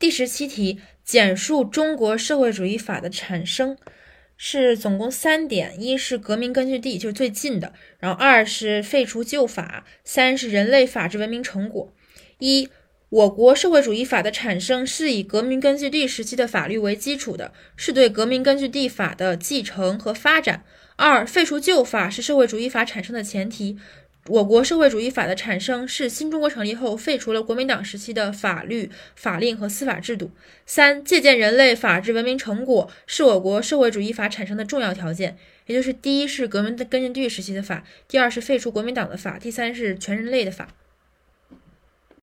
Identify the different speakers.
Speaker 1: 第十七题，简述中国社会主义法的产生，是总共三点：一是革命根据地，就是最近的；然后二是废除旧法；三是人类法治文明成果。一，我国社会主义法的产生是以革命根据地时期的法律为基础的，是对革命根据地法的继承和发展。二，废除旧法是社会主义法产生的前提。我国社会主义法的产生是新中国成立后废除了国民党时期的法律、法令和司法制度。三、借鉴人类法治文明成果是我国社会主义法产生的重要条件。也就是第一是革命的根据地时期的法，第二是废除国民党的法，第三是全人类的法。